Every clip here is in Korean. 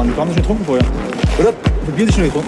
아닙니까? 한국 중에 토는 거예요. 그래, 미드시는 거,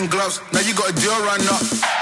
and gloves. Now you got a deal run up.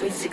Sí.